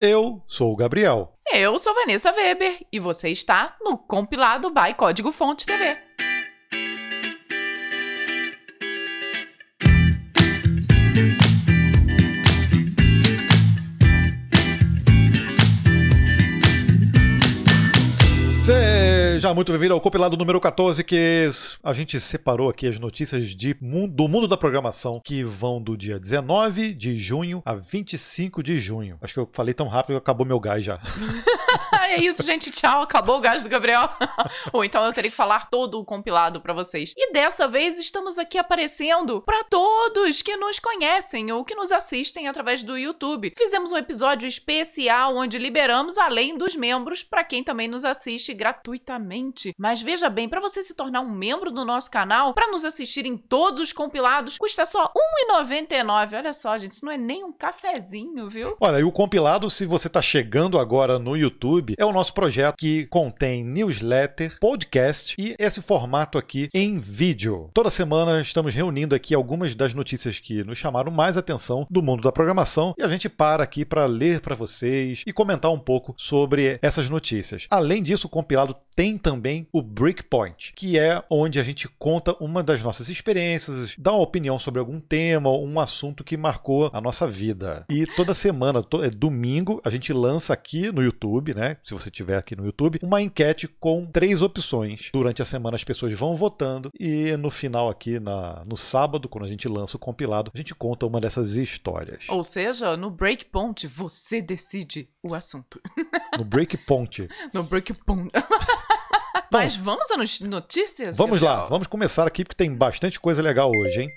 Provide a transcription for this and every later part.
Eu sou o Gabriel. Eu sou Vanessa Weber e você está no Compilado by Código Fonte TV. Seja muito bem-vindo ao compilado número 14, que a gente separou aqui as notícias de, do mundo da programação que vão do dia 19 de junho a 25 de junho. Acho que eu falei tão rápido que acabou meu gás já. é isso, gente. Tchau. Acabou o gás do Gabriel. Ou então eu teria que falar todo o compilado para vocês. E dessa vez estamos aqui aparecendo para todos que nos conhecem ou que nos assistem através do YouTube. Fizemos um episódio especial onde liberamos além dos membros para quem também nos assiste gratuitamente mas veja bem, para você se tornar um membro do nosso canal, para nos assistir em todos os compilados, custa só R$1,99. Olha só, gente, isso não é nem um cafezinho, viu? Olha, e o compilado, se você está chegando agora no YouTube, é o nosso projeto que contém newsletter, podcast e esse formato aqui em vídeo. Toda semana estamos reunindo aqui algumas das notícias que nos chamaram mais atenção do mundo da programação e a gente para aqui para ler para vocês e comentar um pouco sobre essas notícias. Além disso, o compilado tem também o Breakpoint, que é onde a gente conta uma das nossas experiências, dá uma opinião sobre algum tema, um assunto que marcou a nossa vida. E toda semana, to é domingo, a gente lança aqui no YouTube, né? Se você tiver aqui no YouTube, uma enquete com três opções. Durante a semana as pessoas vão votando e no final aqui na, no sábado, quando a gente lança o compilado, a gente conta uma dessas histórias. Ou seja, no Breakpoint você decide o assunto. No Breakpoint. no Breakpoint. Mas vamos às notícias? Vamos lá, vamos começar aqui porque tem bastante coisa legal hoje, hein?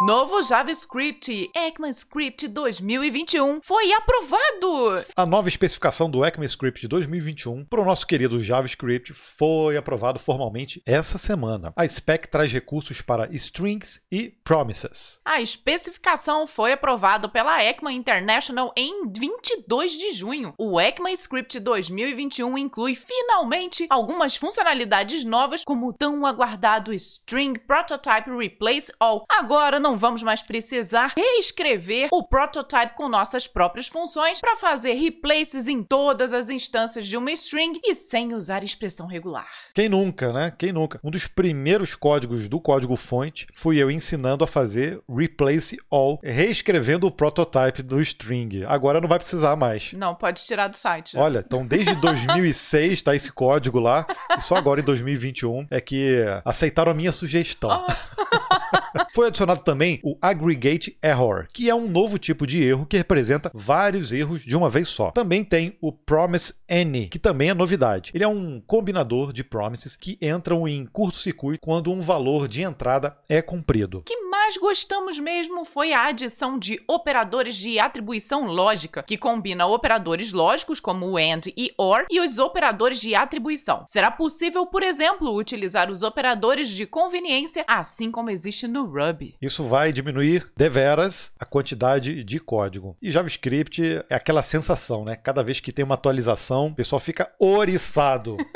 Novo JavaScript ECMAScript 2021 foi aprovado! A nova especificação do ECMAScript 2021 para o nosso querido JavaScript foi aprovado formalmente essa semana. A spec traz recursos para strings e promises. A especificação foi aprovada pela ECMA International em 22 de junho. O ECMAScript 2021 inclui finalmente algumas funcionalidades novas, como o tão aguardado String Prototype Replace All. Agora não não vamos mais precisar reescrever o prototype com nossas próprias funções para fazer replaces em todas as instâncias de uma string e sem usar expressão regular. Quem nunca, né? Quem nunca? Um dos primeiros códigos do código fonte fui eu ensinando a fazer replace all, reescrevendo o prototype do string. Agora não vai precisar mais. Não, pode tirar do site. Olha, então desde 2006 está esse código lá e só agora em 2021 é que aceitaram a minha sugestão. Oh. Foi adicionado também o Aggregate Error, que é um novo tipo de erro que representa vários erros de uma vez só. Também tem o Promise Any, que também é novidade. Ele é um combinador de promises que entram em curto-circuito quando um valor de entrada é cumprido. Que mais gostamos mesmo foi a adição de operadores de atribuição lógica, que combina operadores lógicos como o AND e OR e os operadores de atribuição. Será possível, por exemplo, utilizar os operadores de conveniência, assim como existe no Ruby. Isso vai diminuir deveras a quantidade de código. E JavaScript é aquela sensação, né? Cada vez que tem uma atualização, o pessoal fica oriçado.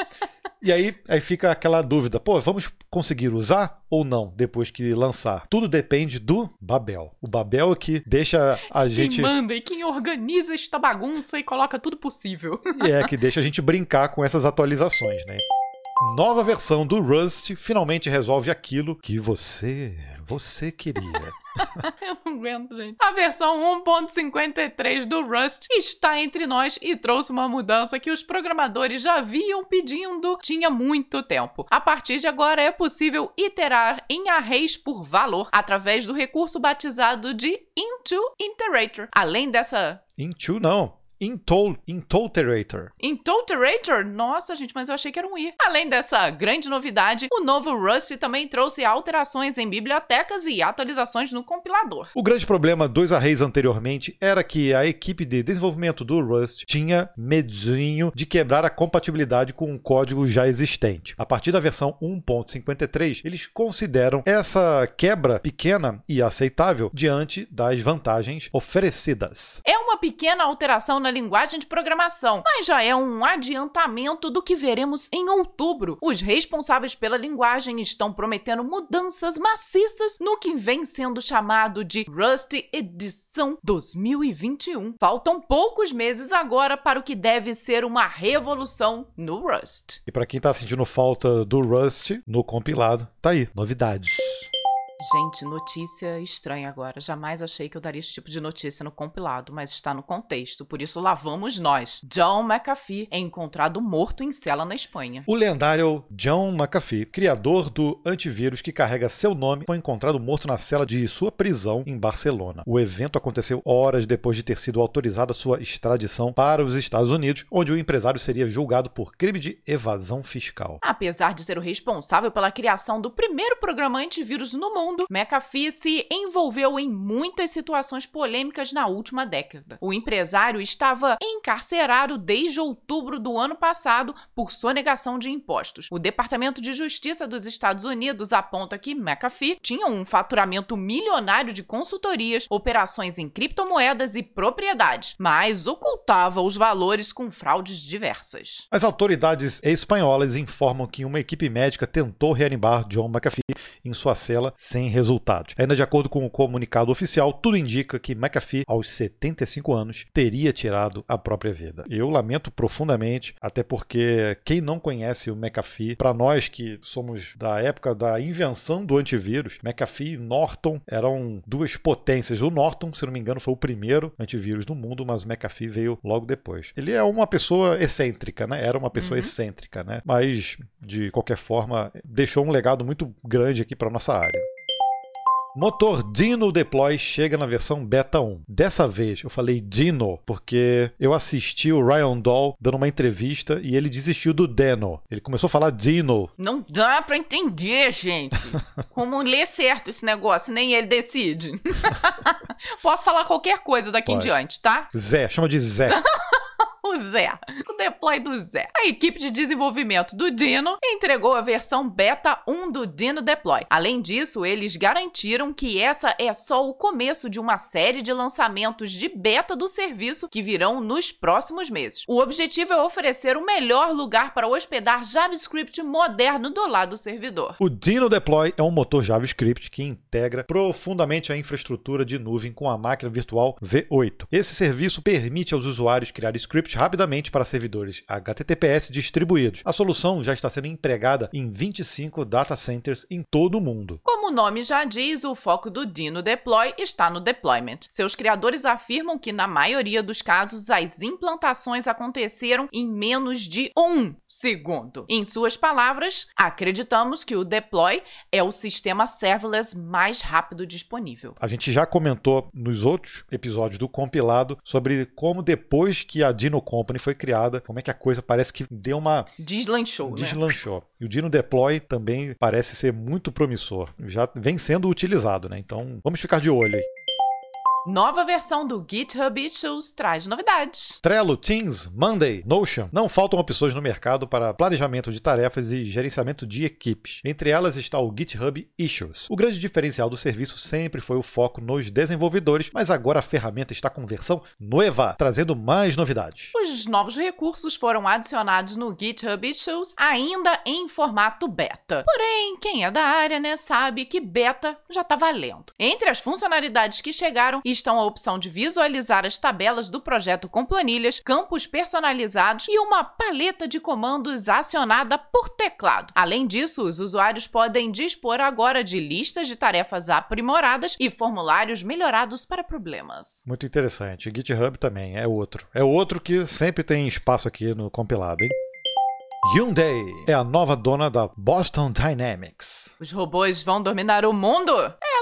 E aí, aí fica aquela dúvida: pô, vamos conseguir usar ou não depois que lançar? Tudo depende do Babel. O Babel é que deixa a quem gente. Quem manda e quem organiza esta bagunça e coloca tudo possível. E é que deixa a gente brincar com essas atualizações, né? Nova versão do Rust finalmente resolve aquilo que você você queria. Eu não aguento, gente. A versão 1.53 do Rust está entre nós e trouxe uma mudança que os programadores já vinham pedindo tinha muito tempo. A partir de agora é possível iterar em arrays por valor através do recurso batizado de Into Iterator. Além dessa Into não. Intol Intolterator. Intolterator? Nossa, gente, mas eu achei que era um I. Além dessa grande novidade, o novo Rust também trouxe alterações em bibliotecas e atualizações no compilador. O grande problema dos arrays anteriormente era que a equipe de desenvolvimento do Rust tinha medinho de quebrar a compatibilidade com um código já existente. A partir da versão 1.53, eles consideram essa quebra pequena e aceitável diante das vantagens oferecidas. É uma pequena alteração na linguagem de programação, mas já é um adiantamento do que veremos em outubro. Os responsáveis pela linguagem estão prometendo mudanças maciças no que vem sendo chamado de Rust Edição 2021. Faltam poucos meses agora para o que deve ser uma revolução no Rust. E para quem tá sentindo falta do Rust no compilado, tá aí, novidades. Gente, notícia estranha agora. Jamais achei que eu daria esse tipo de notícia no compilado, mas está no contexto, por isso lá vamos nós. John McAfee é encontrado morto em cela na Espanha. O lendário John McAfee, criador do antivírus que carrega seu nome, foi encontrado morto na cela de sua prisão em Barcelona. O evento aconteceu horas depois de ter sido autorizada sua extradição para os Estados Unidos, onde o empresário seria julgado por crime de evasão fiscal. Apesar de ser o responsável pela criação do primeiro programa antivírus no mundo, mundo, McAfee se envolveu em muitas situações polêmicas na última década. O empresário estava encarcerado desde outubro do ano passado por sonegação de impostos. O Departamento de Justiça dos Estados Unidos aponta que McAfee tinha um faturamento milionário de consultorias, operações em criptomoedas e propriedades, mas ocultava os valores com fraudes diversas. As autoridades espanholas informam que uma equipe médica tentou reanimar John McAfee em sua cela sem resultados. Ainda de acordo com o comunicado oficial, tudo indica que McAfee, aos 75 anos, teria tirado a própria vida. Eu lamento profundamente, até porque quem não conhece o McAfee, para nós que somos da época da invenção do antivírus, McAfee e Norton eram duas potências. O Norton, se não me engano, foi o primeiro antivírus do mundo, mas o McAfee veio logo depois. Ele é uma pessoa excêntrica, né? Era uma pessoa uhum. excêntrica, né? Mas de qualquer forma deixou um legado muito grande aqui para nossa área. Motor Dino Deploy chega na versão beta 1. Dessa vez eu falei Dino porque eu assisti o Ryan Doll dando uma entrevista e ele desistiu do Deno. Ele começou a falar Dino. Não dá pra entender, gente. Como ler certo esse negócio, nem ele decide. Posso falar qualquer coisa daqui Pode. em diante, tá? Zé, chama de Zé. o Zé, o deploy do Zé. A equipe de desenvolvimento do Dino entregou a versão beta 1 do Dino Deploy. Além disso, eles garantiram que essa é só o começo de uma série de lançamentos de beta do serviço que virão nos próximos meses. O objetivo é oferecer o melhor lugar para hospedar JavaScript moderno do lado do servidor. O Dino Deploy é um motor JavaScript que integra profundamente a infraestrutura de nuvem com a máquina virtual V8. Esse serviço permite aos usuários criar scripts rapidamente para servidores HTTPS distribuídos. A solução já está sendo empregada em 25 data centers em todo o mundo. Como o nome já diz, o foco do Dino Deploy está no deployment. Seus criadores afirmam que, na maioria dos casos, as implantações aconteceram em menos de um segundo. Em suas palavras, acreditamos que o deploy é o sistema serverless mais rápido disponível. A gente já comentou nos outros episódios do compilado sobre como depois que a Dino Company foi criada, como é que a coisa parece que deu uma. Deslanchou, Deslanchou. Né? E o Dino Deploy também parece ser muito promissor. Já vem sendo utilizado, né? Então vamos ficar de olho aí. Nova versão do GitHub Issues traz novidades. Trello, Teams, Monday, Notion. Não faltam opções no mercado para planejamento de tarefas e gerenciamento de equipes. Entre elas está o GitHub Issues. O grande diferencial do serviço sempre foi o foco nos desenvolvedores, mas agora a ferramenta está com versão nova, trazendo mais novidades. Os novos recursos foram adicionados no GitHub Issues, ainda em formato beta. Porém, quem é da área, né, sabe que beta já está valendo. Entre as funcionalidades que chegaram estão a opção de visualizar as tabelas do projeto com planilhas, campos personalizados e uma paleta de comandos acionada por teclado. Além disso, os usuários podem dispor agora de listas de tarefas aprimoradas e formulários melhorados para problemas. Muito interessante. GitHub também é outro. É outro que sempre tem espaço aqui no compilado, hein? Hyundai é a nova dona da Boston Dynamics. Os robôs vão dominar o mundo?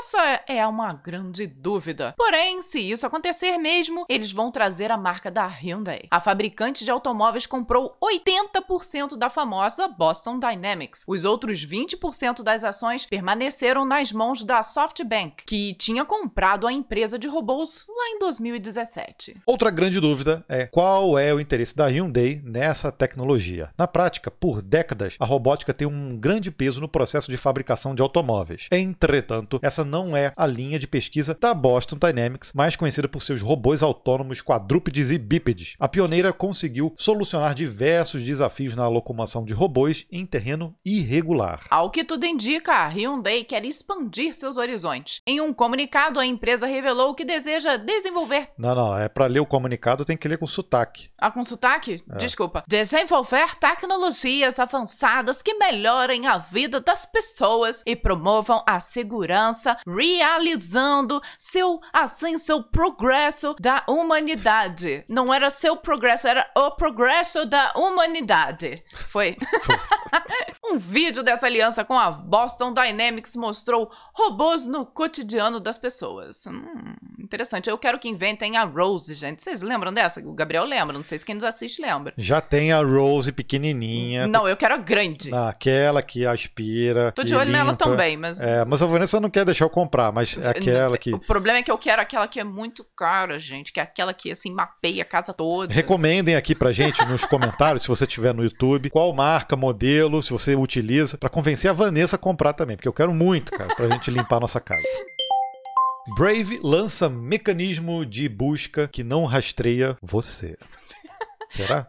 Essa é uma grande dúvida. Porém, se isso acontecer mesmo, eles vão trazer a marca da Hyundai. A fabricante de automóveis comprou 80% da famosa Boston Dynamics. Os outros 20% das ações permaneceram nas mãos da SoftBank, que tinha comprado a empresa de robôs lá em 2017. Outra grande dúvida é qual é o interesse da Hyundai nessa tecnologia. Na prática, por décadas, a robótica tem um grande peso no processo de fabricação de automóveis. Entretanto, essa não é a linha de pesquisa da Boston Dynamics, mais conhecida por seus robôs autônomos quadrúpedes e bípedes. A pioneira conseguiu solucionar diversos desafios na locomoção de robôs em terreno irregular. Ao que tudo indica, a Hyundai quer expandir seus horizontes. Em um comunicado, a empresa revelou que deseja desenvolver. Não, não, é para ler o comunicado tem que ler com sotaque. Ah, com sotaque? É. Desculpa. Desenvolver tecnologias avançadas que melhorem a vida das pessoas e promovam a segurança, realizando seu, assim, seu progresso da humanidade. Não era seu progresso, era o progresso da humanidade. Foi. Foi. um vídeo dessa aliança com a Boston Dynamics mostrou robôs no cotidiano das pessoas. Hum, interessante. Eu quero que inventem a Rose, gente. Vocês lembram dessa? O Gabriel lembra, não sei se quem nos assiste lembra. Já tem a Rose pequenininha. Não, eu quero a grande. Aquela que aspira. Tô de olho limpa. nela também, mas. É, mas a Vanessa não quer deixar comprar, mas é aquela que. O problema é que eu quero aquela que é muito cara, gente. Que é aquela que, assim, mapeia a casa toda. Recomendem aqui pra gente nos comentários, se você estiver no YouTube, qual marca, modelo, se você utiliza, para convencer a Vanessa a comprar também, porque eu quero muito, cara, pra gente limpar a nossa casa. Brave lança mecanismo de busca que não rastreia você. Será?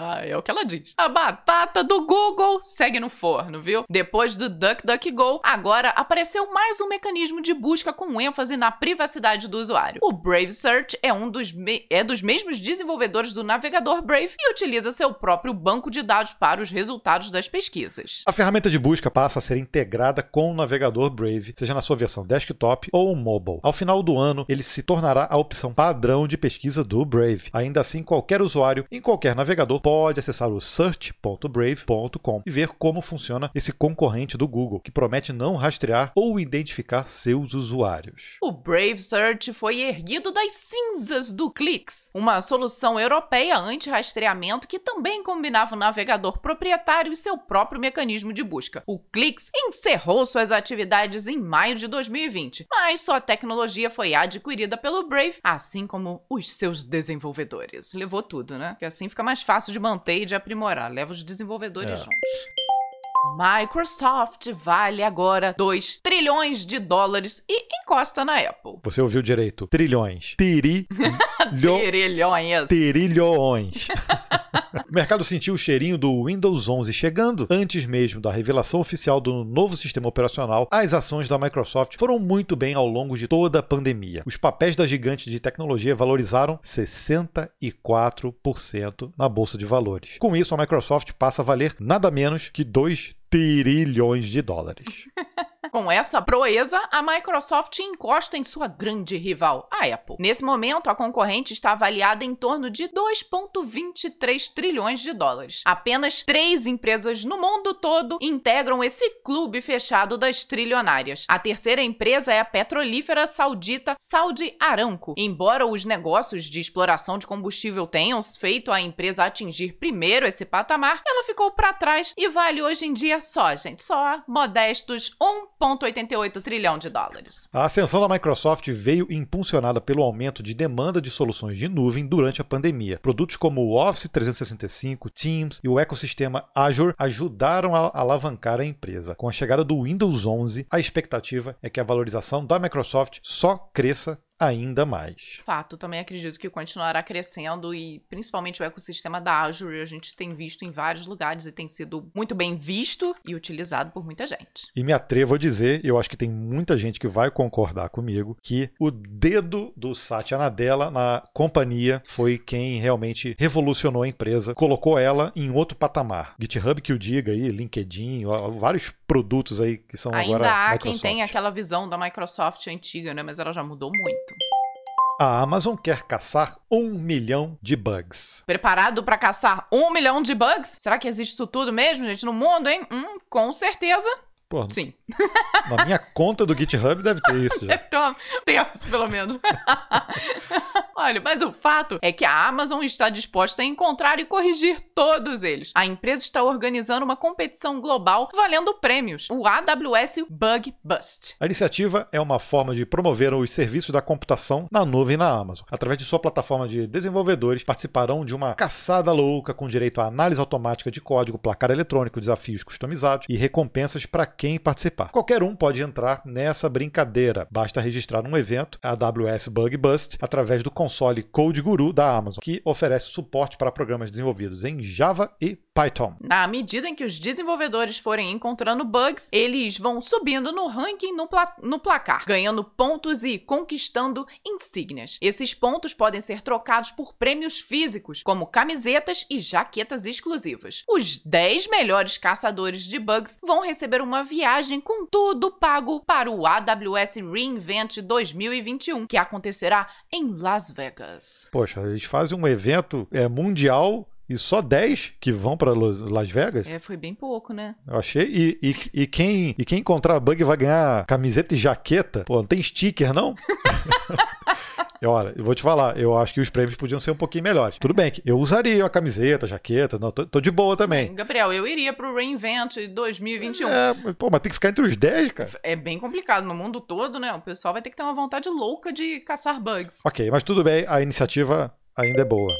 Ah, é o que ela diz. A batata do Google segue no forno, viu? Depois do DuckDuckGo, agora apareceu mais um mecanismo de busca com ênfase na privacidade do usuário. O Brave Search é um dos, é dos mesmos desenvolvedores do navegador Brave e utiliza seu próprio banco de dados para os resultados das pesquisas. A ferramenta de busca passa a ser integrada com o navegador Brave, seja na sua versão desktop ou mobile. Ao final do ano, ele se tornará a opção padrão de pesquisa do Brave. Ainda assim, qualquer usuário em qualquer navegador pode acessar o search.brave.com e ver como funciona esse concorrente do Google, que promete não rastrear ou identificar seus usuários. O Brave Search foi erguido das cinzas do Clix, uma solução europeia anti-rastreamento que também combinava o navegador proprietário e seu próprio mecanismo de busca. O Clix encerrou suas atividades em maio de 2020, mas sua tecnologia foi adquirida pelo Brave, assim como os seus desenvolvedores. Levou tudo, né? Assim fica mais fácil de manter e de aprimorar. Leva os desenvolvedores é. juntos. Microsoft vale agora 2 trilhões de dólares e encosta na Apple. Você ouviu direito? Trilhões. Tiri... Trilhões. Trilhões. O mercado sentiu o cheirinho do Windows 11 chegando. Antes mesmo da revelação oficial do novo sistema operacional, as ações da Microsoft foram muito bem ao longo de toda a pandemia. Os papéis da gigante de tecnologia valorizaram 64% na bolsa de valores. Com isso, a Microsoft passa a valer nada menos que 2 trilhões de dólares. Com essa proeza, a Microsoft encosta em sua grande rival, a Apple. Nesse momento, a concorrente está avaliada em torno de 2,23 trilhões de dólares. Apenas três empresas no mundo todo integram esse clube fechado das trilionárias. A terceira empresa é a petrolífera saudita Saudi Aramco. Embora os negócios de exploração de combustível tenham feito a empresa atingir primeiro esse patamar, ela ficou para trás e vale hoje em dia só, gente, só modestos 1 1,88 trilhão de dólares. A ascensão da Microsoft veio impulsionada pelo aumento de demanda de soluções de nuvem durante a pandemia. Produtos como o Office 365, Teams e o ecossistema Azure ajudaram a alavancar a empresa. Com a chegada do Windows 11, a expectativa é que a valorização da Microsoft só cresça ainda mais. Fato, também acredito que continuará crescendo e principalmente o ecossistema da Azure a gente tem visto em vários lugares e tem sido muito bem visto e utilizado por muita gente. E me atrevo a dizer, eu acho que tem muita gente que vai concordar comigo, que o dedo do Satya Nadella na companhia foi quem realmente revolucionou a empresa, colocou ela em outro patamar. GitHub que o diga aí, LinkedIn, vários produtos aí que são Ainda agora há Microsoft. quem tem aquela visão da Microsoft antiga, né? Mas ela já mudou muito. A Amazon quer caçar um milhão de bugs. Preparado para caçar um milhão de bugs? Será que existe isso tudo mesmo, gente, no mundo, hein? Hum, com certeza. Pô, Sim. Na minha conta do GitHub deve ter isso já. Então, temos, pelo menos. Olha, mas o fato é que a Amazon está disposta a encontrar e corrigir todos eles. A empresa está organizando uma competição global valendo prêmios, o AWS Bug Bust. A iniciativa é uma forma de promover os serviços da computação na nuvem na Amazon. Através de sua plataforma de desenvolvedores, participarão de uma caçada louca com direito a análise automática de código, placar eletrônico, desafios customizados e recompensas para quem participar. Qualquer um pode entrar nessa brincadeira. Basta registrar um evento, AWS Bug Bust, através do console Code Guru da Amazon, que oferece suporte para programas desenvolvidos em Java e Python. Na medida em que os desenvolvedores forem encontrando bugs, eles vão subindo no ranking no, pla no placar, ganhando pontos e conquistando insígnias. Esses pontos podem ser trocados por prêmios físicos, como camisetas e jaquetas exclusivas. Os 10 melhores caçadores de bugs vão receber uma viagem com tudo pago para o AWS Reinvent 2021, que acontecerá em Las Vegas. Poxa, eles fazem um evento é, mundial e só 10 que vão para Las Vegas? É, foi bem pouco, né? Eu achei. E, e, e, quem, e quem encontrar bug vai ganhar camiseta e jaqueta? Pô, não tem sticker, não? Olha, eu vou te falar, eu acho que os prêmios podiam ser um pouquinho melhores. Tudo bem que eu usaria a camiseta, a jaqueta, não, tô, tô de boa também. Gabriel, eu iria pro Reinvent 2021. É, pô, mas tem que ficar entre os 10, cara. É bem complicado. No mundo todo, né? O pessoal vai ter que ter uma vontade louca de caçar bugs. Ok, mas tudo bem, a iniciativa ainda é boa.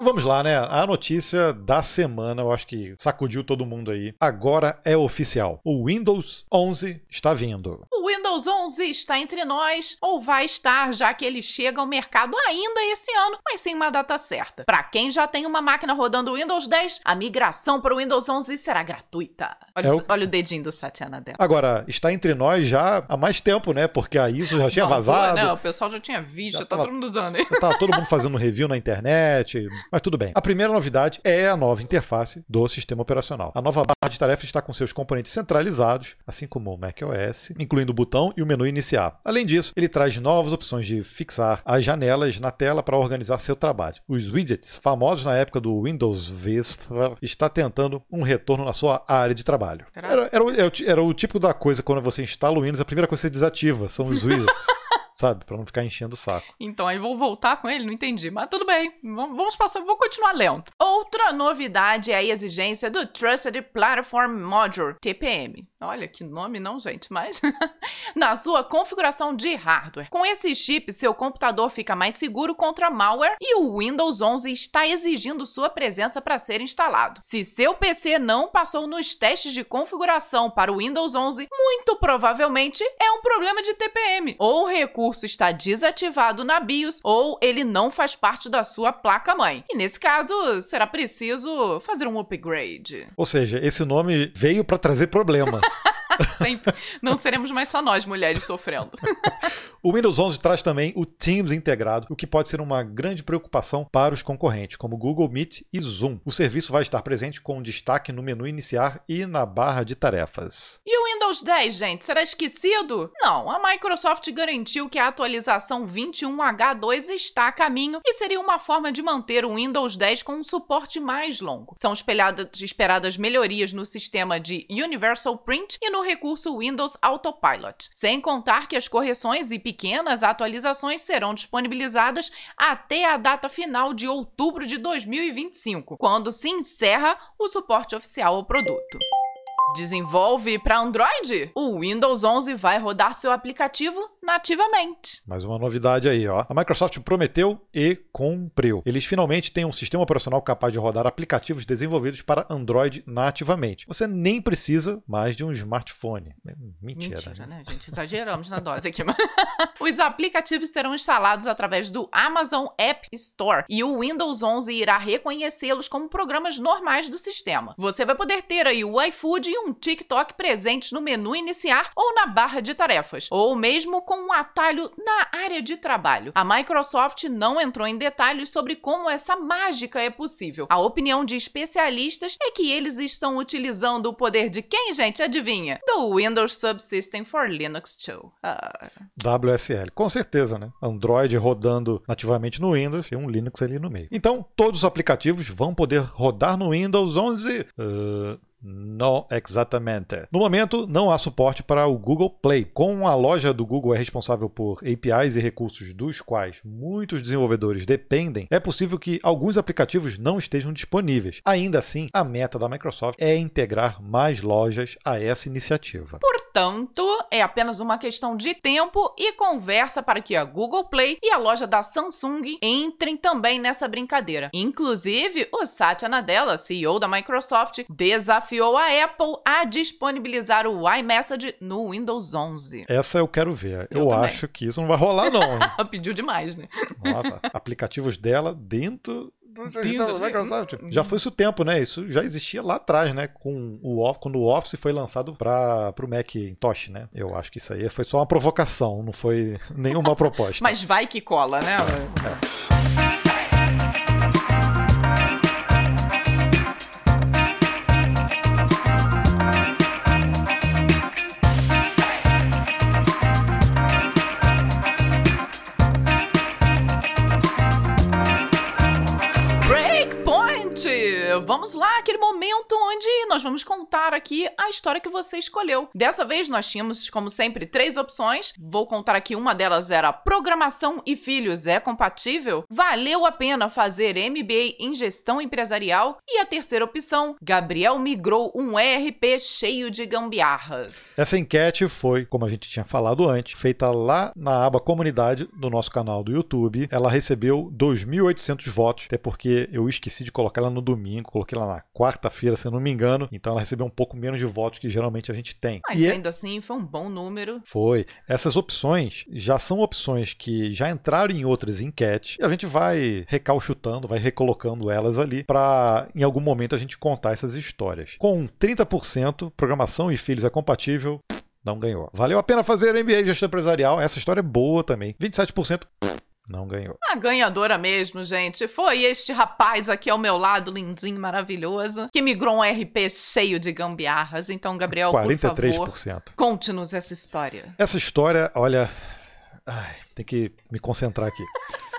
Vamos lá, né? A notícia da semana, eu acho que sacudiu todo mundo aí. Agora é oficial. O Windows 11 está vindo. O Windows 11 está entre nós, ou vai estar, já que ele chega ao mercado ainda esse ano, mas sem uma data certa. Para quem já tem uma máquina rodando Windows 10, a migração para o Windows 11 será gratuita. Olha, é o... olha o dedinho do Satya Nadella. Agora, está entre nós já há mais tempo, né? Porque a ISO já tinha vazado. Não, o pessoal já tinha visto, já tá tava, todo mundo usando. Tá todo mundo fazendo review na internet. Mas tudo bem. A primeira novidade é a nova interface do sistema operacional. A nova barra de tarefas está com seus componentes centralizados, assim como o macOS, incluindo o botão e o menu iniciar. Além disso, ele traz novas opções de fixar as janelas na tela para organizar seu trabalho. Os widgets, famosos na época do Windows Vista, está tentando um retorno na sua área de trabalho. Era, era, era, era o tipo da coisa quando você instala o Windows, a primeira coisa que você desativa são os widgets. Sabe? Para não ficar enchendo o saco. Então, aí vou voltar com ele, não entendi. Mas tudo bem, vamos passar, vou continuar lento. Outra novidade é a exigência do Trusted Platform Module, TPM. Olha que nome não, gente, mas na sua configuração de hardware. Com esse chip, seu computador fica mais seguro contra malware e o Windows 11 está exigindo sua presença para ser instalado. Se seu PC não passou nos testes de configuração para o Windows 11, muito provavelmente é um problema de TPM ou recurso recurso está desativado na BIOS ou ele não faz parte da sua placa-mãe. E nesse caso, será preciso fazer um upgrade. Ou seja, esse nome veio para trazer problema. Sempre. Não seremos mais só nós, mulheres, sofrendo. o Windows 11 traz também o Teams integrado, o que pode ser uma grande preocupação para os concorrentes, como Google Meet e Zoom. O serviço vai estar presente com destaque no menu iniciar e na barra de tarefas. E o Windows 10, gente, será esquecido? Não, a Microsoft garantiu que a atualização 21H2 está a caminho e seria uma forma de manter o Windows 10 com um suporte mais longo. São esperadas melhorias no sistema de Universal Print e no recurso Windows Autopilot, sem contar que as correções e pequenas atualizações serão disponibilizadas até a data final de outubro de 2025, quando se encerra o suporte oficial ao produto. Desenvolve para Android? O Windows 11 vai rodar seu aplicativo nativamente. Mais uma novidade aí, ó. A Microsoft prometeu e cumpriu. Eles finalmente têm um sistema operacional capaz de rodar aplicativos desenvolvidos para Android nativamente. Você nem precisa mais de um smartphone. Mentira, Mentira né? né, gente? Exageramos na dose aqui. Os aplicativos serão instalados através do Amazon App Store e o Windows 11 irá reconhecê-los como programas normais do sistema. Você vai poder ter aí o iFood e um TikTok presentes no menu iniciar ou na barra de tarefas, ou mesmo com um atalho na área de trabalho. A Microsoft não entrou em detalhes sobre como essa mágica é possível. A opinião de especialistas é que eles estão utilizando o poder de quem, gente? Adivinha? Do Windows Subsystem for Linux 2. Ah. WSL, com certeza, né? Android rodando nativamente no Windows e um Linux ali no meio. Então, todos os aplicativos vão poder rodar no Windows 11. Uh, não exatamente. No momento, não há suporte para o Google Play. Como a loja do Google é responsável por APIs e recursos dos quais muitos desenvolvedores dependem, é possível que alguns aplicativos não estejam disponíveis. Ainda assim, a meta da Microsoft é integrar mais lojas a essa iniciativa. Por Portanto, é apenas uma questão de tempo e conversa para que a Google Play e a loja da Samsung entrem também nessa brincadeira. Inclusive, o Satya Nadella, CEO da Microsoft, desafiou a Apple a disponibilizar o iMessage no Windows 11. Essa eu quero ver. Eu, Eu acho que isso não vai rolar, não. Pediu demais, né? Nossa, aplicativos dela dentro Microsoft. hum. Já foi isso o tempo, né? Isso já existia lá atrás, né? Com o quando o Office foi lançado para o Macintosh, né? Eu acho que isso aí foi só uma provocação, não foi nenhuma proposta. Mas vai que cola, né? Breakpoint! Vamos lá, aquele momento onde nós vamos contar aqui a história que você escolheu. Dessa vez nós tínhamos, como sempre, três opções. Vou contar aqui uma delas era programação e filhos é compatível? Valeu a pena fazer MBA em gestão empresarial? E a terceira opção, Gabriel migrou um ERP cheio de gambiarras. Essa enquete foi, como a gente tinha falado antes, feita lá na aba comunidade do nosso canal do YouTube. Ela recebeu 2.800 votos, até porque eu esqueci de colocar ela no domingo, coloquei lá na quarta-feira, se eu não me engano. Então ela recebeu um pouco menos de votos que geralmente a gente tem. Mas E é- ainda assim foi um bom número. Foi. Essas opções já são opções que já entraram em outras enquetes e a gente vai recalchutando, vai recolocando elas ali para em algum momento a gente contar essas histórias. Com 30%, programação e filhos é compatível. Não ganhou. Valeu a pena fazer MBA gestão empresarial. Essa história é boa também. 27%. Não ganhou. A ganhadora mesmo, gente, foi este rapaz aqui ao meu lado, lindinho, maravilhoso, que migrou um RP cheio de gambiarras. Então, Gabriel, por favor, 43%. conte-nos essa história. Essa história, olha. Ai, tem que me concentrar aqui.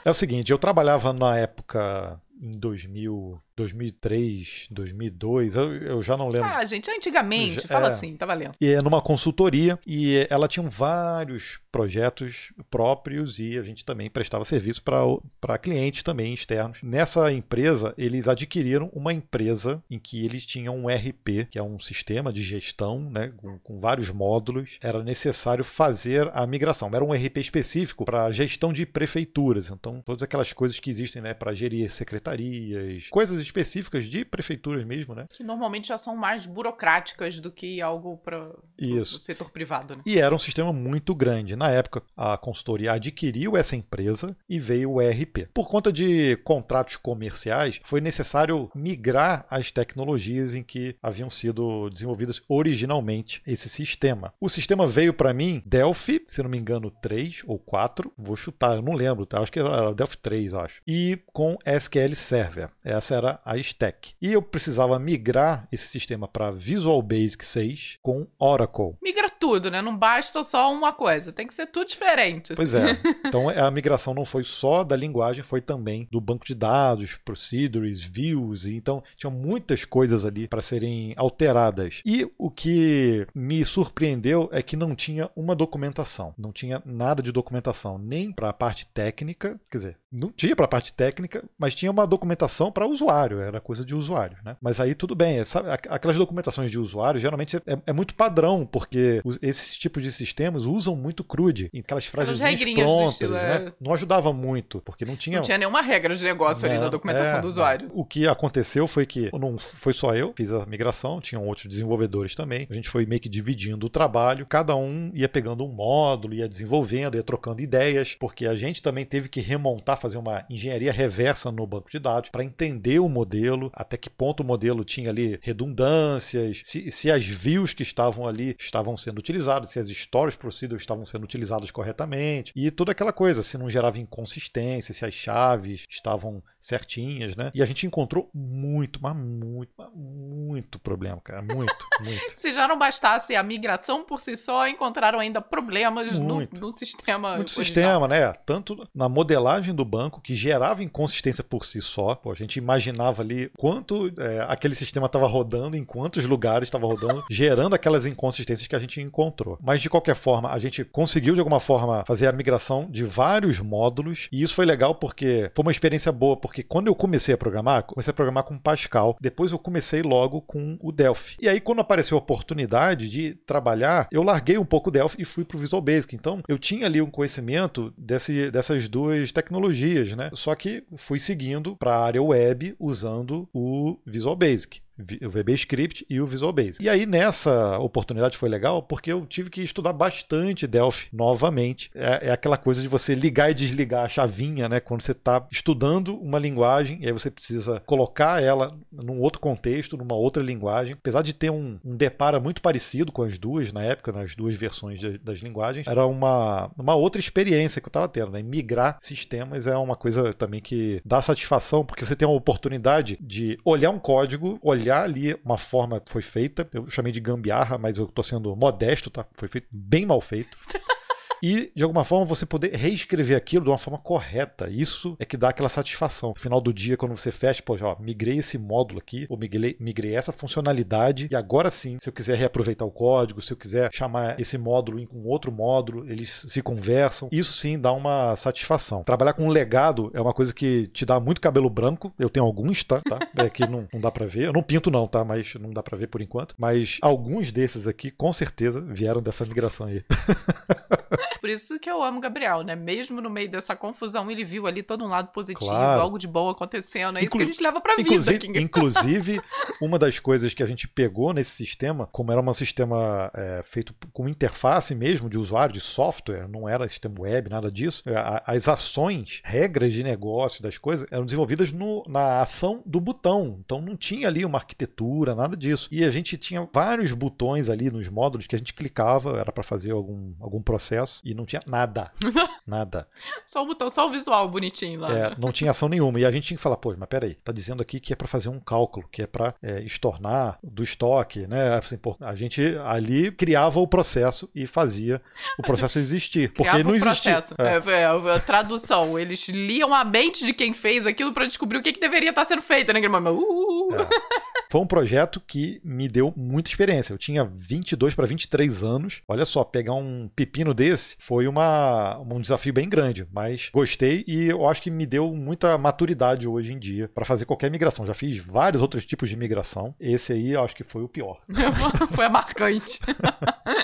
É o seguinte, eu trabalhava na época em 2000, 2003, 2002, eu, eu já não lembro. Ah, gente, antigamente, Já- fala é. assim, tá valendo. E é numa consultoria e ela tinha vários projetos próprios e a gente também prestava serviço para clientes também externos. Nessa empresa, eles adquiriram uma empresa em que eles tinham um RP, que é um sistema de gestão, né, com, com vários módulos. Era necessário fazer a migração. Era um RP específico para gestão de prefeituras. Então, todas aquelas coisas que existem, né, para gerir secretarias, coisas específicas de prefeituras mesmo, né? Que normalmente já são mais burocráticas do que algo para o setor privado, né? E era um sistema muito grande. Na época, a consultoria adquiriu essa empresa e veio o ERP. Por conta de contratos comerciais, foi necessário migrar as tecnologias em que haviam sido desenvolvidas originalmente esse sistema. O sistema veio para mim Delphi, se não me engano, 3 ou 4, vou chutar, eu não lembro, tá? acho que era Delphi 3, eu acho. E com SQL Server. Essa era a stack. E eu precisava migrar esse sistema para Visual Basic 6 com Oracle. Migra tudo, né? Não basta só uma coisa, tem que ser tudo diferente. Pois assim. é. Então a migração não foi só da linguagem, foi também do banco de dados, procedures, views. Então tinham muitas coisas ali para serem alteradas. E o que me surpreendeu é que não tinha uma documentação. Não tinha nada de documentação, nem para a parte técnica. Quer dizer, não tinha para a parte técnica, mas tinha uma documentação para usuário. Era coisa de usuário, né? Mas aí tudo bem. Sabe, aqu- aquelas documentações de usuário geralmente é, é muito padrão, porque os- esses tipos de sistemas usam muito CRUD. em Aquelas frases prontas, estilo, né? é. Não ajudava muito, porque não tinha. Não tinha nenhuma regra de negócio ali Não, na documentação é, do usuário. não. O que aconteceu foi que não foi só eu, fiz a migração, tinham outros desenvolvedores também. A gente foi meio que dividindo o trabalho, cada um ia pegando um módulo, ia desenvolvendo, ia trocando ideias, porque a gente também teve que remontar, fazer uma engenharia reversa no banco de dados para entender o modelo, até que ponto o modelo tinha ali redundâncias, se, se as views que estavam ali estavam sendo utilizadas, se as stories procedures estavam sendo utilizadas corretamente, e toda aquela coisa, se não gerava inconsistência, se as chaves estavam certinhas, né? E a gente encontrou muito, mas muito, mas muito problema, cara. Muito, muito. Se já não bastasse a migração por si só, encontraram ainda problemas no, Muito. no sistema. Muito original. sistema, né? Tanto na modelagem do banco, que gerava inconsistência por si só. Pô, a gente imaginava ali quanto é, aquele sistema estava rodando, em quantos lugares estava rodando, gerando aquelas inconsistências que a gente encontrou. Mas de qualquer forma, a gente conseguiu de alguma forma fazer a migração de vários módulos e isso foi legal porque foi uma experiência boa, porque quando eu comecei a programar, comecei a programar com Pascal, depois eu comecei logo com o Delphi. E aí quando apareceu a oportunidade de trabalhar, eu larguei um pouco o Delphi e fui para o Visual Basic. Então eu tinha ali um conhecimento desse, dessas duas tecnologias, né? Só que fui seguindo para a área web usando o Visual Basic o VB Script e o Visual Basic. E aí nessa oportunidade foi legal porque eu tive que estudar bastante Delphi novamente. É, é aquela coisa de você ligar e desligar a chavinha, né? Quando você está estudando uma linguagem e aí você precisa colocar ela num outro contexto, numa outra linguagem. Apesar de ter um, um depara muito parecido com as duas na época, nas duas versões de, das linguagens, era uma, uma outra experiência que eu estava tendo. Né? Migrar sistemas é uma coisa também que dá satisfação porque você tem a oportunidade de olhar um código, olhar ali uma forma que foi feita. Eu chamei de gambiarra, mas eu estou sendo modesto, tá? Foi feito bem mal feito. e, de alguma forma, você poder reescrever aquilo de uma forma correta. Isso é que dá aquela satisfação. No final do dia, quando você fecha, pô, ó, migrei esse módulo aqui, ou migrei, migrei essa funcionalidade, e agora sim, se eu quiser reaproveitar o código, se eu quiser chamar esse módulo com outro módulo, eles se conversam. Isso sim dá uma satisfação. Trabalhar com um legado é uma coisa que te dá muito cabelo branco. Eu tenho alguns, tá? tá? É que não, não dá para ver. Eu não pinto, não, tá? Mas não dá para ver por enquanto. Mas alguns desses aqui, com certeza, vieram dessa migração aí. Por isso que eu amo o Gabriel, né? Mesmo no meio dessa confusão, ele viu ali todo um lado positivo, claro. algo de bom acontecendo. É Inclu isso que a gente leva pra vida. Inclusive, inclusive, uma das coisas que a gente pegou nesse sistema, como era um sistema é, feito com interface mesmo de usuário, de software, não era sistema web, nada disso, é, as ações, regras de negócio das coisas eram desenvolvidas no, na ação do botão. Então não tinha ali uma arquitetura, nada disso. E a gente tinha vários botões ali nos módulos que a gente clicava, era para fazer algum, algum processo e não tinha nada. nada. Só o botão, só o visual bonitinho lá. É, não tinha ação nenhuma. E a gente tinha que falar, pô, mas peraí, tá dizendo aqui que é para fazer um cálculo, que é para é, estornar do estoque, né? Assim, pô, a gente ali criava o processo e fazia o processo existir. Porque criava não existia. Processo. É. É, é. a tradução. Eles liam a mente de quem fez aquilo para descobrir o que, que deveria estar sendo feito, né? Uh, uh, uh. É. Foi um projeto que me deu muita experiência. Eu tinha 22 para 23 anos. Olha só, pegar um pepino desse foi uma, um desafio bem grande, mas gostei e eu acho que me deu muita maturidade hoje em dia para fazer qualquer migração. Já fiz vários outros tipos de migração. Esse aí eu acho que foi o pior. foi a marcante.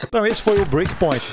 então esse foi o Breakpoint.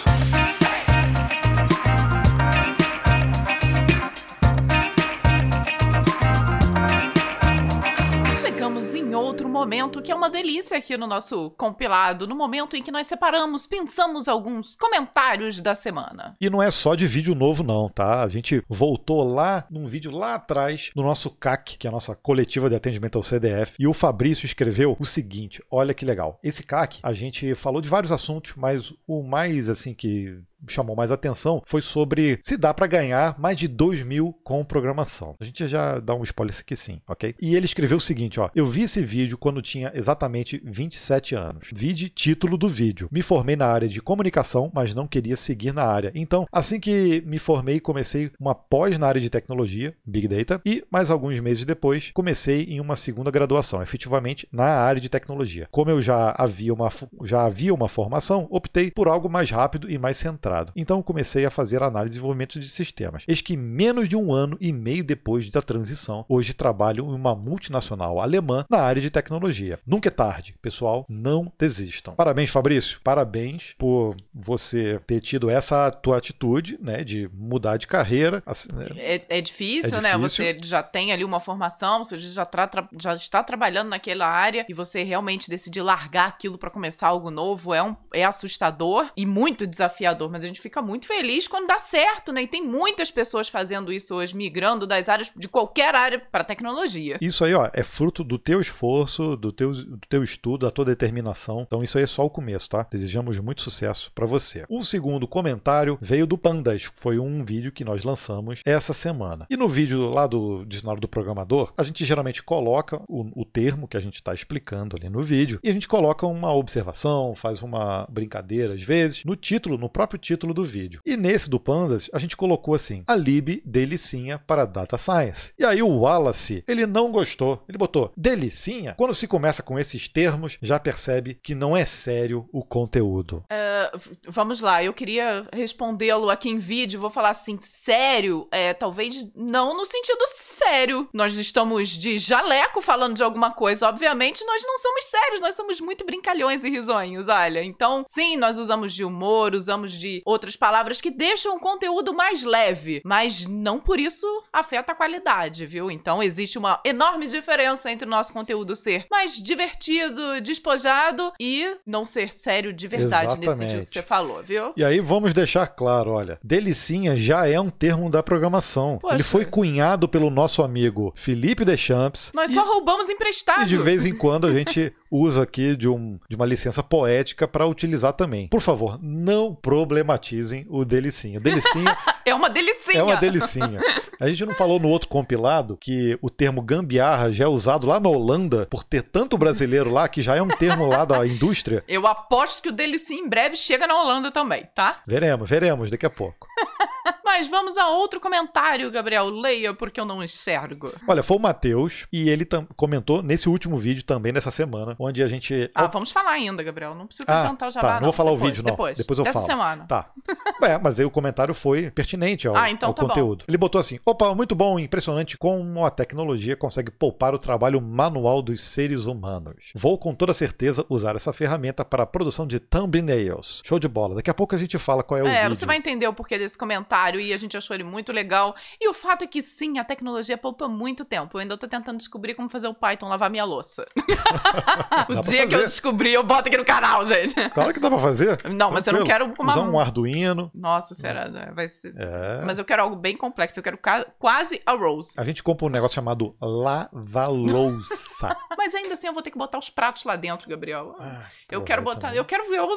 Momento que é uma delícia aqui no nosso compilado, no momento em que nós separamos, pensamos alguns comentários da semana. E não é só de vídeo novo não, tá? A gente voltou lá num vídeo lá atrás no nosso CAC, que é a nossa coletiva de atendimento ao CDF, e o Fabrício escreveu o seguinte: olha que legal. Esse CAC, a gente falou de vários assuntos, mas o mais assim que chamou mais atenção foi sobre se dá para ganhar mais de 2 mil com programação. A gente já dá um spoiler aqui sim, ok? E ele escreveu o seguinte, ó. Eu vi esse vídeo quando tinha exatamente 27 anos. Vide título do vídeo. Me formei na área de comunicação, mas não queria seguir na área. Então, assim que me formei, comecei uma pós na área de tecnologia, Big Data, e mais alguns meses depois, comecei em uma segunda graduação, efetivamente na área de tecnologia. Como eu já havia uma, já havia uma formação, optei por algo mais rápido e mais centrado então comecei a fazer análise e desenvolvimento de sistemas. Eis que menos de um ano e meio depois da transição, hoje trabalho em uma multinacional alemã na área de tecnologia. Nunca é tarde, pessoal, não desistam. Parabéns, Fabrício. Parabéns por você ter tido essa tua atitude, né, de mudar de carreira. Né? É, é, difícil, é né? Difícil. Você já tem ali uma formação, você já, tra já está trabalhando naquela área e você realmente decidir largar aquilo para começar algo novo é, um, é assustador e muito desafiador, mas mas a gente fica muito feliz quando dá certo, né? E tem muitas pessoas fazendo isso hoje, migrando das áreas, de qualquer área para tecnologia. Isso aí, ó, é fruto do teu esforço, do teu, do teu estudo, da tua determinação. Então isso aí é só o começo, tá? Desejamos muito sucesso para você. O segundo comentário veio do Pandas, foi um vídeo que nós lançamos essa semana. E no vídeo lá do Dicionário do Programador, a gente geralmente coloca o, o termo que a gente está explicando ali no vídeo e a gente coloca uma observação, faz uma brincadeira às vezes. No título, no próprio título, título do vídeo. E nesse do Pandas, a gente colocou assim: a lib delicinha para Data Science. E aí o Wallace, ele não gostou. Ele botou delicinha. Quando se começa com esses termos, já percebe que não é sério o conteúdo. Uh, vamos lá, eu queria respondê-lo aqui em vídeo. Vou falar assim: sério? É, talvez não no sentido sério. Nós estamos de jaleco falando de alguma coisa. Obviamente, nós não somos sérios, nós somos muito brincalhões e risonhos, olha. Então, sim, nós usamos de humor, usamos de outras palavras que deixam o conteúdo mais leve, mas não por isso afeta a qualidade, viu? Então, existe uma enorme diferença entre o nosso conteúdo ser mais divertido, despojado e não ser sério de verdade Exatamente. nesse sentido que você falou, viu? E aí vamos deixar claro, olha, delicinha já é um termo da programação. Poxa. Ele foi cunhado pelo nosso amigo Felipe Deschamps. Nós e, só roubamos emprestado. e de vez em quando a gente usa aqui de, um, de uma licença poética para utilizar também. Por favor, não problematizem o delicinha. Delicinha É uma delicinha. é uma delicinha. A gente não falou no outro compilado que o termo gambiarra já é usado lá na Holanda por ter tanto brasileiro lá que já é um termo lá da indústria. Eu aposto que o delicinha em breve chega na Holanda também, tá? Veremos, veremos daqui a pouco. Mas vamos a outro comentário, Gabriel. Leia, porque eu não enxergo. Olha, foi o Matheus e ele comentou nesse último vídeo também dessa semana, onde a gente. Ah, vamos falar ainda, Gabriel. Não precisa Ah, adiantar o jabá, tá, não vou falar o Depois, vídeo, não. Depois, Depois eu Dessa falo. semana. Tá. É, mas aí o comentário foi pertinente ao, Ah, então ao tá bom. conteúdo. Ele botou assim: opa, muito bom, impressionante como a tecnologia consegue poupar o trabalho manual dos seres humanos. Vou com toda certeza usar essa ferramenta para a produção de thumbnails. Show de bola. Daqui a pouco a gente fala qual é o É, vídeo. você vai entender o porquê desse comentário e a gente achou ele muito legal. E o fato é que sim, a tecnologia poupa muito tempo. Eu ainda tô tentando descobrir como fazer o Python lavar minha louça. o Dá dia que eu fazer. descobrir, eu boto aqui no canal, gente. Claro que dá pra fazer. Não, mas eu não Tranquilo. quero uma. Usar um Arduino. Nossa, será? né? Vai ser. É. Mas eu quero algo bem complexo. Eu quero ca- quase a Rose. A gente compra um negócio chamado lava-louça. Mas ainda assim eu vou ter que botar os pratos lá dentro, Gabriel. Ah, eu quero botar. também. Eu quero ver. Eu, eu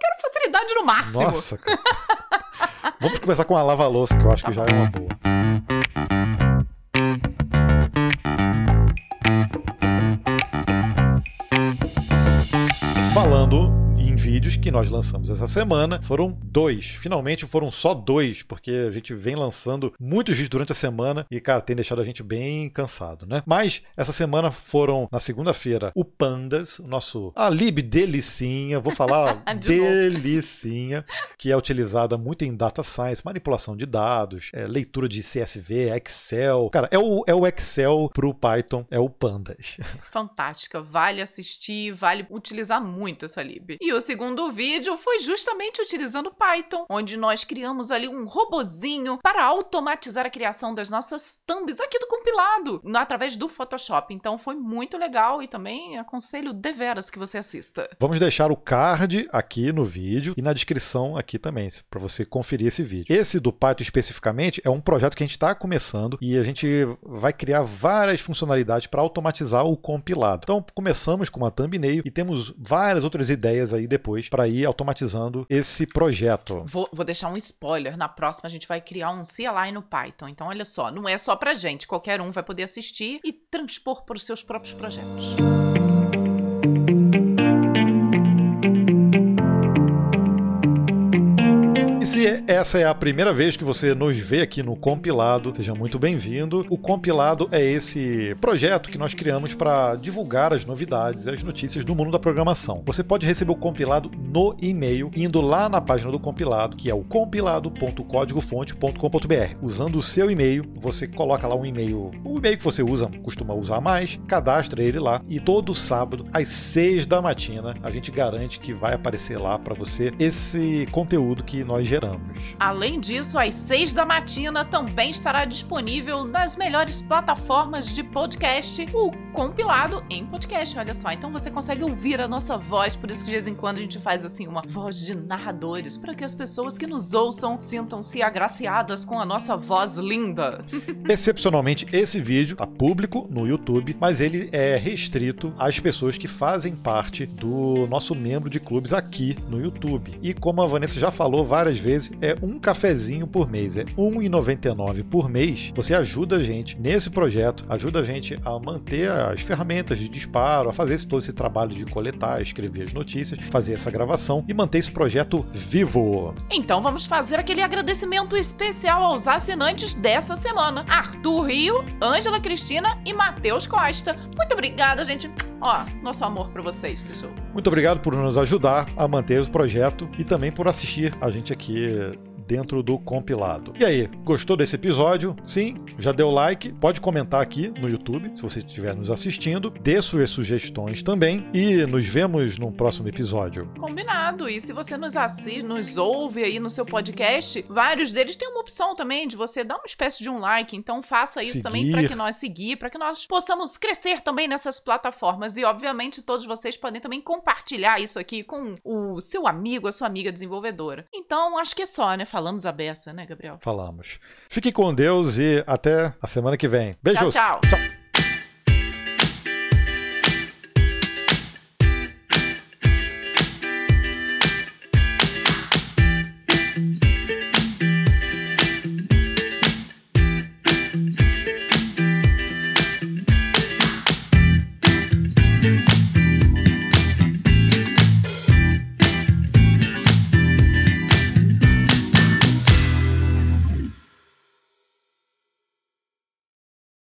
quero facilidade no máximo. Nossa, cara. Vamos começar com a lava-louça, que eu acho Tá que já é uma boa. Falando vídeos que nós lançamos essa semana, foram dois. Finalmente foram só dois, porque a gente vem lançando muitos vídeos durante a semana e, cara, tem deixado a gente bem cansado, né? Mas essa semana foram, na segunda-feira, o Pandas, o nosso a lib delicinha, vou falar De delicinha, que é utilizada muito em data science, manipulação de dados, é, leitura de CSV, Excel. Cara, é o, é o Excel pro Python, é o Pandas. Fantástica. Vale assistir, vale utilizar muito essa lib. E o segundo vídeo foi justamente utilizando Python, onde nós criamos ali um robozinho para automatizar a criação das nossas thumbs aqui do compilado, através do Photoshop. Então foi muito legal e também aconselho deveras que você assista. Vamos deixar o card aqui no vídeo e na descrição aqui também, para você conferir esse vídeo. Esse do Python especificamente é um projeto que a gente está começando e a gente vai criar várias funcionalidades para automatizar o compilado. Então começamos com uma thumbnail e temos várias outras ideias aí depois para ir automatizando esse projeto. Vou, vou deixar um spoiler. Na próxima a gente vai criar um CLI no Python. Então, olha só, não é só pra gente. Qualquer um vai poder assistir e transpor para os seus próprios projetos. Se essa é a primeira vez que você nos vê aqui no compilado, seja muito bem-vindo. O compilado é esse projeto que nós criamos para divulgar as novidades e as notícias do mundo da programação. Você pode receber o compilado no e-mail indo lá na página do compilado, que é o compilado.códigofonte.com.br. Usando o seu e-mail, você coloca lá um e-mail, o e-mail que você usa, costuma usar mais, cadastra ele lá e todo sábado às 6 da matina a gente garante que vai aparecer lá para você esse conteúdo que nós geramos. Além disso, às seis da matina também estará disponível nas melhores plataformas de podcast o compilado em podcast. Olha só, então você consegue ouvir a nossa voz, por isso que de vez em quando a gente faz assim uma voz de narradores, para que as pessoas que nos ouçam sintam-se agraciadas com a nossa voz linda. Excepcionalmente, esse vídeo está público no YouTube, mas ele é restrito às pessoas que fazem parte do nosso membro de clubes aqui no YouTube. E como a Vanessa já falou várias vezes, 13, é um cafezinho por mês, é R$ 1,99 por mês. Você ajuda a gente nesse projeto, ajuda a gente a manter as ferramentas de disparo, a fazer todo esse trabalho de coletar, escrever as notícias, fazer essa gravação e manter esse projeto vivo. Então vamos fazer aquele agradecimento especial aos assinantes dessa semana: Arthur Rio, Ângela Cristina e Matheus Costa. Muito obrigada, gente. Ó, nosso amor pra vocês. Muito obrigado por nos ajudar a manter o projeto e também por assistir a gente aqui 对。Dentro do compilado. E aí, gostou desse episódio? Sim? Já deu like? Pode comentar aqui no YouTube, se você estiver nos assistindo. Dê suas sugestões também e nos vemos no próximo episódio. Combinado. E se você nos assiste, nos ouve aí no seu podcast, vários deles têm uma opção também de você dar uma espécie de um like. Então faça isso Seguir. também para que nós seguir, para que nós possamos crescer também nessas plataformas. E obviamente todos vocês podem também compartilhar isso aqui com o seu amigo, a sua amiga desenvolvedora. Então acho que é só, né? Falamos a beça, né, Gabriel? Falamos. Fique com Deus e até a semana que vem. Beijos. Tchau, tchau. Thank